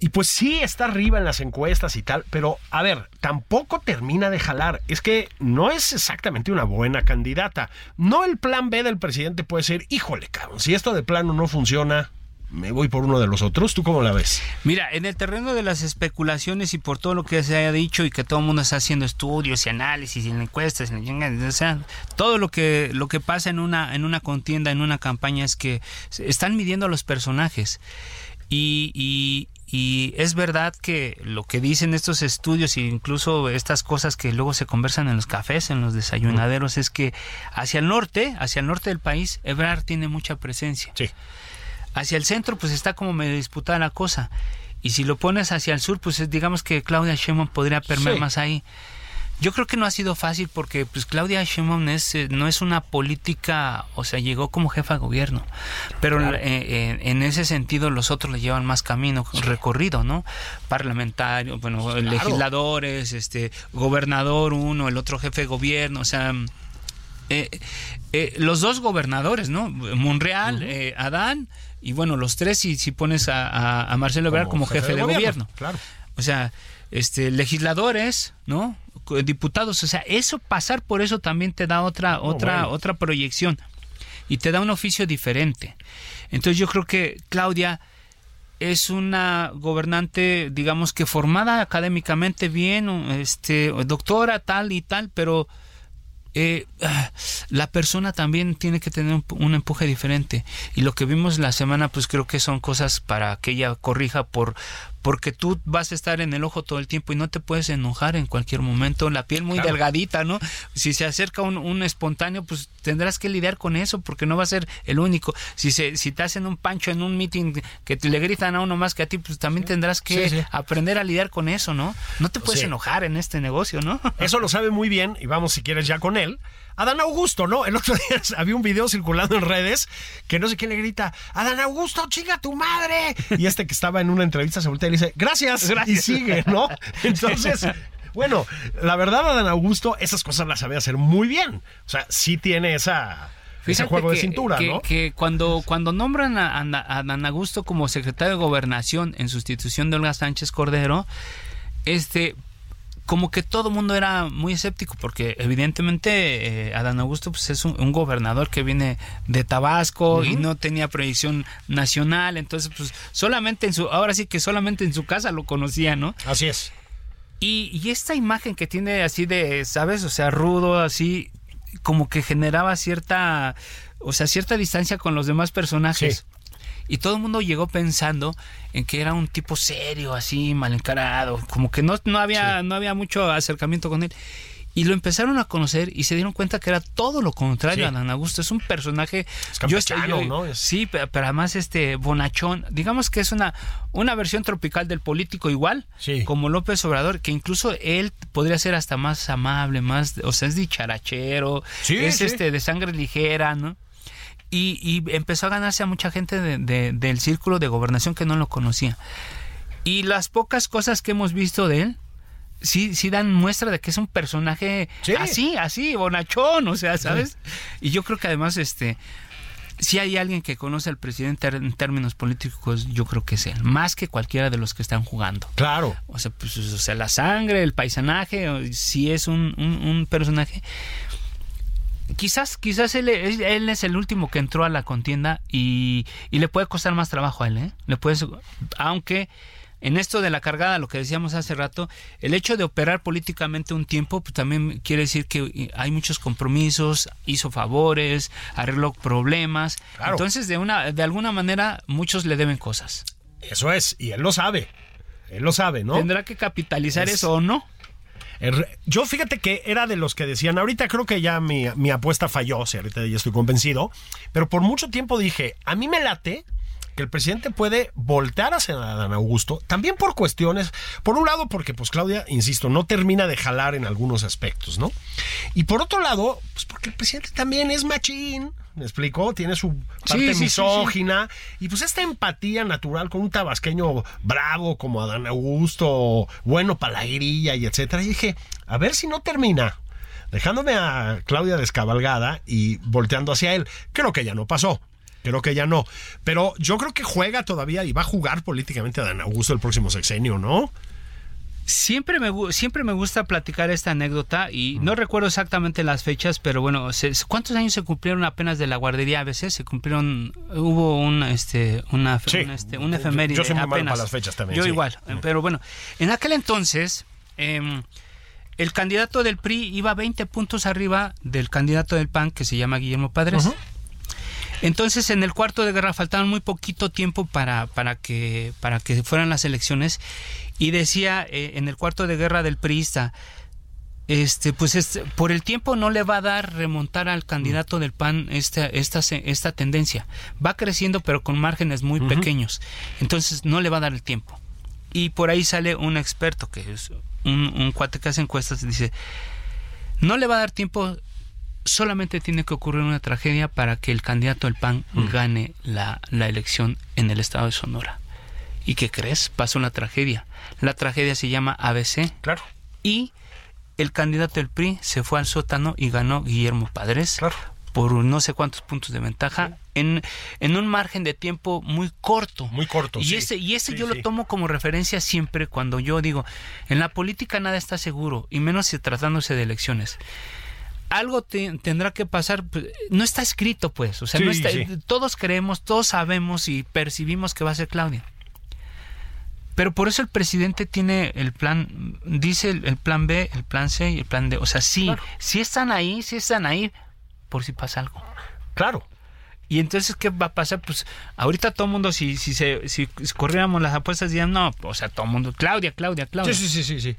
Y pues sí está arriba en las encuestas y tal, pero a ver, tampoco termina de jalar. Es que no es exactamente una buena candidata. No el plan B del presidente puede ser, híjole, cabrón, si esto de plano no funciona, me voy por uno de los otros. ¿Tú cómo la ves? Mira, en el terreno de las especulaciones y por todo lo que se haya dicho y que todo el mundo está haciendo estudios y análisis y encuestas, y o sea, todo lo que lo que pasa en una en una contienda, en una campaña es que están midiendo a los personajes y, y- y es verdad que lo que dicen estos estudios e incluso estas cosas que luego se conversan en los cafés, en los desayunaderos, es que hacia el norte, hacia el norte del país, Ebrard tiene mucha presencia. Sí. Hacia el centro, pues está como medio disputada la cosa. Y si lo pones hacia el sur, pues es- digamos que Claudia Sheinbaum podría permear Sí. más ahí. Yo creo que no ha sido fácil porque pues Claudia Sheinbaum es, eh, no es una política, o sea, llegó como jefa de gobierno, pero eh, eh, en ese sentido los otros le llevan más camino recorrido, ¿no? Parlamentario, bueno, legisladores, este, gobernador uno, el otro jefe de gobierno, o sea, eh, eh, los dos gobernadores, ¿no? Monreal, eh, Adán, y bueno, los tres si, si pones a, a, Marcelo Ebrard como, jefe, de, gobierno, Claro. O sea, este, legisladores, ¿no? Diputados, o sea, eso, pasar por eso también te da otra, otra, otra proyección y te da un oficio diferente. Entonces yo creo que Claudia es una gobernante, digamos que formada académicamente bien, este, doctora tal y tal, pero eh, la persona también tiene que tener un, empuje diferente. Y lo que vimos la semana pues creo que son cosas para que ella corrija por porque tú vas a estar en el ojo todo el tiempo y no te puedes enojar en cualquier momento, la piel muy delgadita, ¿no? Si se acerca un, un, espontáneo, pues tendrás que lidiar con eso porque no va a ser el único. Si se, si te hacen un pancho en un meeting que te, le gritan a uno más que a ti, pues también tendrás que aprender a lidiar con eso, ¿no? No te puedes enojar en este negocio, ¿no? Eso lo sabe muy bien y vamos si quieres ya con él. Adán Augusto, ¿no? El otro día había un video circulando en redes que no sé quién le grita, Adán Augusto, chinga tu madre. Y este que estaba en una entrevista se voltea y le dice, gracias, y sigue, ¿no? Entonces... Bueno, la verdad, Adán Augusto, esas cosas las sabe hacer muy bien. O sea, sí tiene esa, ese juego de cintura, ¿no? Que cuando, cuando nombran a, a, Adán Augusto como secretario de Gobernación en sustitución de Olga Sánchez Cordero, este, como que todo el mundo era muy escéptico porque evidentemente eh, Adán Augusto pues, es un, gobernador que viene de Tabasco y no tenía proyección nacional, entonces pues solamente en su, ahora sí que solamente en su casa lo conocía, ¿no? Así es. Y, y esta imagen que tiene así de, ¿sabes? O sea, rudo, así, como que generaba cierta, o sea, cierta distancia con los demás personajes. Y todo el mundo llegó pensando en que era un tipo serio, así, mal encarado, como que no, no, había, no había mucho acercamiento con él. Y lo empezaron a conocer y se dieron cuenta que era todo lo contrario a Dan Augusto. Es un personaje. yo, yo, ¿no? Sí, pero, además este bonachón. Digamos que es una, una versión tropical del político igual, como López Obrador, que incluso él podría ser hasta más amable, más, o sea, es dicharachero, es este de sangre ligera, ¿no? Y, empezó a ganarse a mucha gente del círculo de gobernación que no lo conocía. Y las pocas cosas que hemos visto de él, sí, sí dan muestra de que es un personaje así, así, bonachón, o sea, ¿sabes? Y yo creo que además, este, si hay alguien que conoce al presidente en términos políticos, yo creo que es él, más que cualquiera de los que están jugando. Claro. O sea, pues, o sea la sangre, el paisanaje, si es un, un personaje quizás, quizás él, él, es el último que entró a la contienda y, y le puede costar más trabajo a él, ¿eh? Le puede, aunque en esto de la cargada, lo que decíamos hace rato, el hecho de operar políticamente un tiempo, pues también quiere decir que hay muchos compromisos, hizo favores, arregló problemas. Entonces, de una, de alguna manera, muchos le deben cosas. Eso es, y él lo sabe. Él lo sabe, ¿no? Tendrá que capitalizar eso o no. Yo fíjate que era de los que decían, ahorita creo que ya mi, mi apuesta falló, o sea, ahorita ya estoy convencido, pero por mucho tiempo dije, a mí me late que el presidente puede voltear hacia Dan Augusto, también por cuestiones, por un lado porque pues Claudia, insisto, no termina de jalar en algunos aspectos, ¿no? Y por otro lado, pues porque el presidente también es machín, ¿me explicó? Tiene su parte misógina y pues esta empatía natural con un tabasqueño bravo como Adán Augusto, bueno para la grilla y etcétera. Y dije, a ver si no termina dejándome a Claudia descabalgada y volteando hacia él. Creo que ya no pasó. Creo que ya no. Pero yo creo que juega todavía y va a jugar políticamente a Dan Augusto el próximo sexenio, ¿no? Siempre me, siempre me gusta platicar esta anécdota y no recuerdo exactamente las fechas, pero bueno, ¿cuántos años se cumplieron apenas de la guardería a veces? Se cumplieron, hubo un, este, una, este, un efeméride Yo soy muy apenas. para las fechas también. Yo igual, pero bueno, en aquel entonces... Em, el candidato del PRI iba 20 puntos arriba del candidato del PAN que se llama Guillermo Padres. Entonces, en el cuarto de guerra faltaban muy poquito tiempo para, para, que, para que fueran las elecciones y decía eh, en el cuarto de guerra del priista, este, pues este, por el tiempo no le va a dar remontar al candidato del PAN esta, esta, esta tendencia. Va creciendo pero con márgenes muy pequeños. Entonces no le va a dar el tiempo. Y por ahí sale un experto que es un, un cuate que hace encuestas y dice, no le va a dar tiempo solamente tiene que ocurrir una tragedia para que el candidato del PAN gane la, la, elección en el estado de Sonora. ¿Y qué crees? Pasó una tragedia. La tragedia se llama ABC. Claro. Y el candidato del PRI se fue al sótano y ganó Guillermo Padres. Claro. Por no sé cuántos puntos de ventaja en, en un margen de tiempo muy corto. Muy corto, Y sí. ese, y ese Sí, yo sí. lo tomo como referencia siempre cuando yo digo, en la política nada está seguro, y menos si tratándose de elecciones. Algo te- tendrá que pasar, pues, no está escrito pues, o sea, no está- sí. todos creemos, todos sabemos y percibimos que va a ser Claudia. Pero por eso el presidente tiene el plan, dice el, el plan B, el plan C y el plan D. O sea, sí, sí están ahí, sí están ahí, por si pasa algo. Claro. Y entonces, ¿qué va a pasar? Pues ahorita todo el mundo, si, si, se, si corriéramos las apuestas, dirían, no, o sea, todo el mundo, Claudia, Claudia, Claudia. Sí, sí, sí, sí, sí.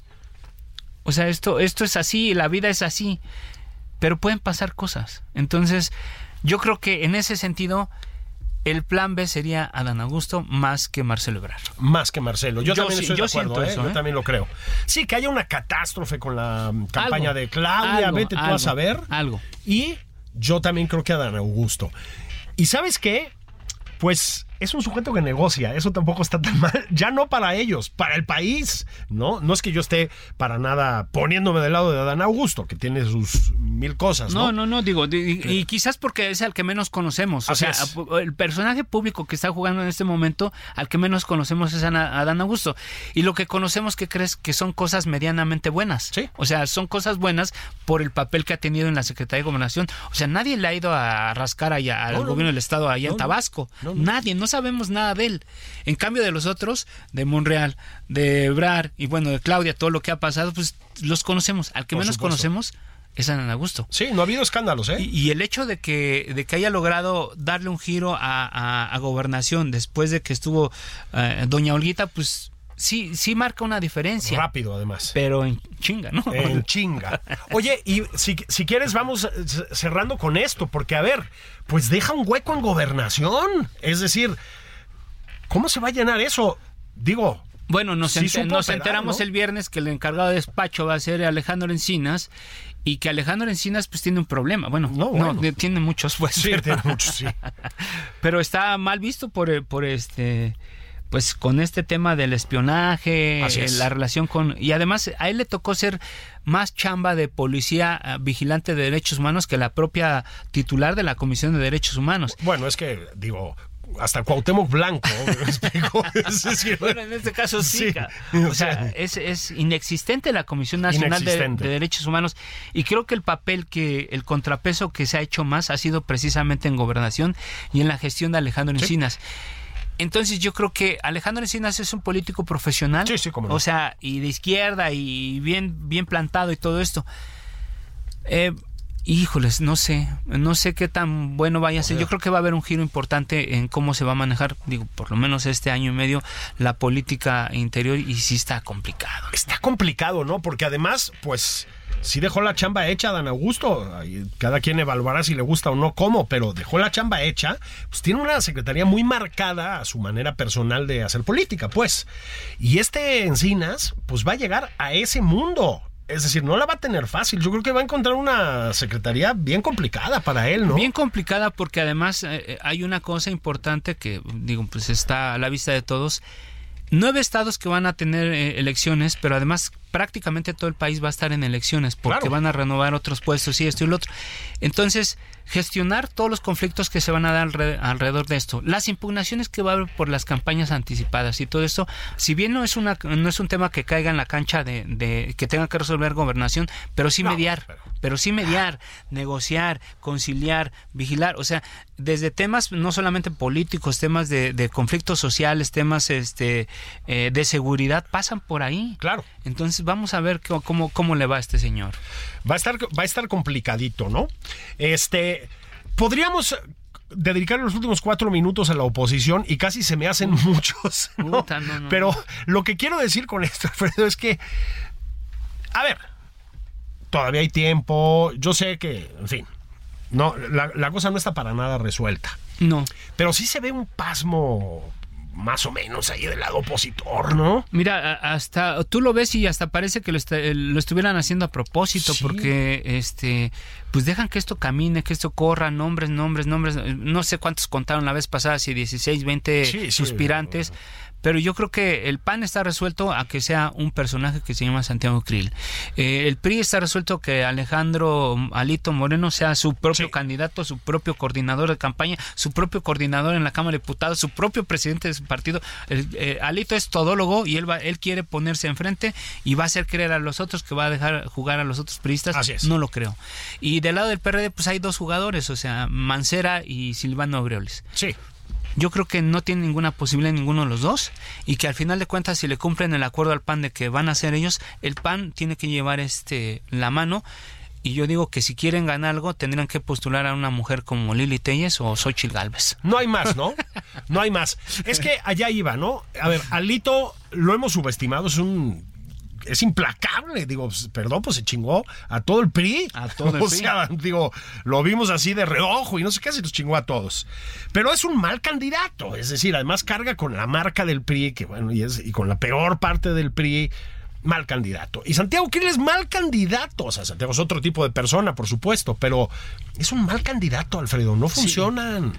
O sea, esto, esto es así, la vida es así. Pero pueden pasar cosas. Entonces, yo creo que en ese sentido, el plan B sería Adán Augusto más que Marcelo Ebrard. Más que Marcelo. Yo, Yo también sí- estoy yo de acuerdo, ¿eh? eso, Yo ¿eh? también lo creo. Sí, que haya una catástrofe con la campaña Algo, de Claudia, algo, vete tú a saber. algo. Y yo también creo que Adán Augusto. ¿Y sabes qué? Pues es un sujeto que negocia, eso tampoco está tan mal, ya no para ellos, para el país, ¿no? No es que yo esté para nada poniéndome del lado de Adán Augusto, que tiene sus mil cosas, ¿no? No, no, no, digo, di- y, y quizás porque es el que menos conocemos. O Así sea, es. el personaje público que está jugando en este momento, al que menos conocemos es Ana- Adán Augusto. Y lo que conocemos, que crees? Que son cosas medianamente buenas. Sí. O sea, son cosas buenas por el papel que ha tenido en la Secretaría de Gobernación. O sea, nadie le ha ido a rascar allá al No, no, gobierno no. del Estado allá en. Tabasco. Nadie, no sabemos nada de él. En cambio de los otros, de Monreal, de Ebrar y bueno, de Claudia, todo lo que ha pasado, pues los conocemos. Al que Por menos supuesto. conocemos es Adán Augusto. Sí, no ha habido escándalos, ¿eh? Y, y el hecho de que, de que haya logrado darle un giro a, a- a gobernación después de que estuvo eh, doña Olguita, pues sí, sí marca una diferencia. Rápido, además. Pero en chinga, ¿no? En chinga. Oye, y si, si quieres vamos eh, cerrando con esto, porque a ver, pues deja un hueco en gobernación. Es decir, ¿cómo se va a llenar eso? Digo, Bueno, nos, Sí enter- supo nos operar, enteramos ¿no? el viernes que el encargado de despacho va a ser Alejandro Encinas y que Alejandro Encinas pues tiene un problema. Bueno, No, bueno. de- tiene muchos pues. sí, pero- tiene mucho, sí. pero está mal visto por, eh, por este pues con este tema del espionaje, eh, es. la relación con y además a él le tocó ser más chamba de policía ah, vigilante de derechos humanos que la propia titular de la Comisión de Derechos Humanos. Bueno, es que, digo, hasta Cuauhtémoc Blanco, ¿me Bueno, en este caso sí. O sea, es, es inexistente la Comisión Nacional de Derechos Humanos y creo que el papel que, el contrapeso que se ha hecho más ha sido precisamente en gobernación y en la gestión de Alejandro Encinas. Entonces yo creo que Alejandro Encinas es un político profesional, Sí, sí, cómo no. o sea, y de izquierda y bien, bien plantado y todo esto. Eh, híjoles, no sé, no sé qué tan bueno vaya a ser. Yo creo que va a haber un giro importante en cómo se va a manejar, digo, por lo menos este año y medio, la política interior y sí está complicado. está complicado, ¿no? Porque además, pues, sí dejó la chamba hecha Dan Augusto. Cada quien evaluará si le gusta o no cómo, pero dejó la chamba hecha. Pues tiene una secretaría muy marcada a su manera personal de hacer política, pues. Y este Encinas, pues va a llegar a ese mundo. Es decir, no la va a tener fácil. Yo creo que va a encontrar una secretaría bien complicada para él, ¿no? Bien complicada porque además eh, eh, hay una cosa importante que, digo, pues está a la vista de todos. Nueve estados que van a tener eh, elecciones, pero además prácticamente todo el país va a estar en elecciones porque Claro. van a renovar otros puestos y esto y lo otro. Entonces, gestionar todos los conflictos que se van a dar alre- alrededor de esto, las impugnaciones que va a haber por las campañas anticipadas y todo esto, si bien no es una no es un tema que caiga en la cancha de, de que tenga que resolver gobernación, pero sí No, mediar, pero- pero sí mediar, negociar, conciliar, vigilar, o sea, desde temas no solamente políticos, temas de, de conflictos sociales, temas este eh, de seguridad pasan por ahí. Claro. Entonces vamos a ver cómo, cómo, le va a este señor. Va a estar, va a estar complicadito, ¿no? Este. Podríamos dedicar los últimos cuatro minutos a la oposición y casi se me hacen muchos. ¿no? Puta, no, no, Pero lo que quiero decir con esto, Alfredo, es que. A ver. Todavía hay tiempo. Yo sé que, en fin. No, la, la cosa no está para nada resuelta. No. Pero sí se ve un pasmo más o menos ahí del lado opositor, ¿no? Mira, hasta tú lo ves y hasta parece que lo, est- lo estuvieran haciendo a propósito, Sí. porque este, pues dejan que esto camine, que esto corra, nombres, nombres, nombres. No sé cuántos contaron la vez pasada, si 16, 20 Sí, sí. Pero yo creo que el PAN está resuelto a que sea un personaje que se llama Santiago Krill. Eh, el PRI está resuelto que Alejandro Alito Moreno sea su propio candidato, su propio coordinador de campaña, su propio coordinador en la Cámara de Diputados, su propio presidente de su partido. Eh, Alito es todólogo y él va, él quiere ponerse enfrente y va a hacer creer a los otros que va a dejar jugar a los otros priistas. No lo creo. Y del lado del PRD, pues hay dos jugadores, o sea, Mancera y Silvano Aureoles. Sí yo creo que no tiene ninguna posibilidad ninguno de los dos y que al final de cuentas si le cumplen el acuerdo al PAN de que van a ser ellos, el PAN tiene que llevar este la mano y yo digo que si quieren ganar algo tendrían que postular a una mujer como Lili Telles o Xochitl Galvez. No hay más, ¿no? No hay más. Es que allá iba, ¿no? A ver, Alito lo hemos subestimado, es un es implacable. Digo, pues, perdón, pues se chingó a todo el PRI. A todo el o sea, digo, lo vimos así de reojo y no sé qué, se los chingó a todos. Pero es un mal candidato. Es decir, además carga con la marca del PRI, que bueno, y, es, y con la peor parte del PRI mal candidato. Y Santiago Krill es mal candidato. O sea, Santiago es otro tipo de persona, por supuesto, pero es un mal candidato, Alfredo. No funcionan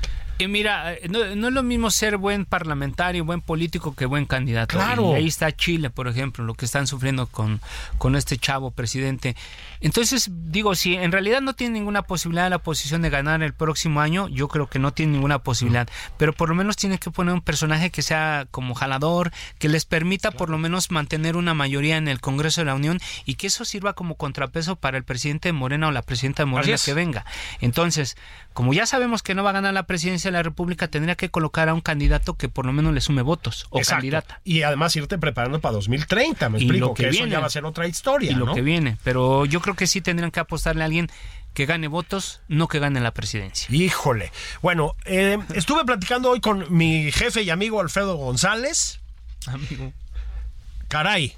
mira, eh, no, es lo mismo ser buen parlamentario, buen político que buen candidato. Claro. Y ahí está Chile, por ejemplo, lo que están sufriendo con, con este chavo presidente. Entonces, digo, si en realidad no tiene ninguna posibilidad la posición de ganar el próximo año, yo creo que no tiene ninguna posibilidad. Pero por lo menos tiene que poner un personaje que sea como jalador, que les permita por lo menos mantener una mayoría en el Congreso de la Unión y que eso sirva como contrapeso para el presidente Morena o la presidenta Morena que venga. Entonces, como ya sabemos que no va a ganar la presidencia de la República, tendría que colocar a un candidato que por lo menos le sume votos o candidata. Y además irte preparando para 2030, me explico, que, eso ya va a ser otra historia. Y lo que viene, pero yo creo que sí tendrían que apostarle a alguien que gane votos, no que gane la presidencia. Híjole. Bueno, eh, estuve platicando hoy con mi jefe y amigo Alfredo González. Amigo. Caray,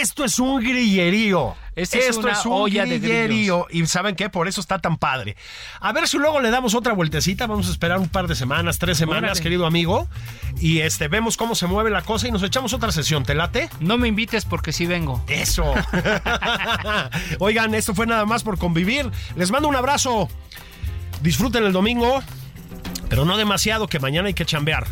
esto es un grillerío. Esto es un olla grillerío. Y ¿saben qué? Por eso está tan padre. A ver si luego le damos otra vueltecita. Vamos a esperar un par de semanas, tres semanas, querido amigo. Y este vemos cómo se mueve la cosa y nos echamos otra sesión. ¿Te late? No me invites porque sí vengo. Eso. Oigan, esto fue nada más por convivir. Les mando un abrazo. Disfruten el domingo, pero no demasiado, que mañana hay que chambear.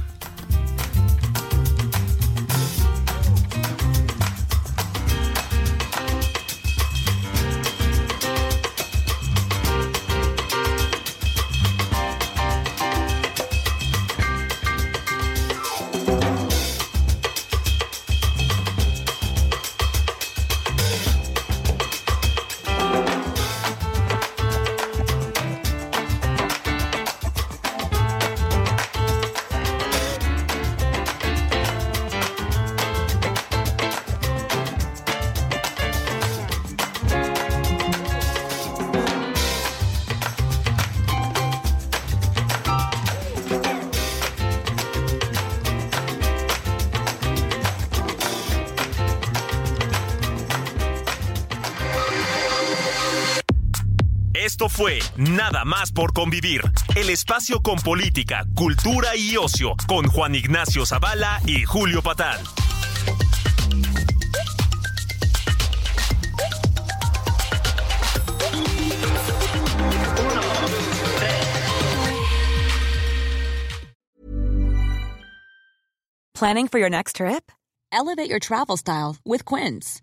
Fue Nada más por convivir, el espacio con política, cultura y ocio, con Juan Ignacio Zavala y Julio Patán. Planning for your next trip? Elevate your travel style with Quince.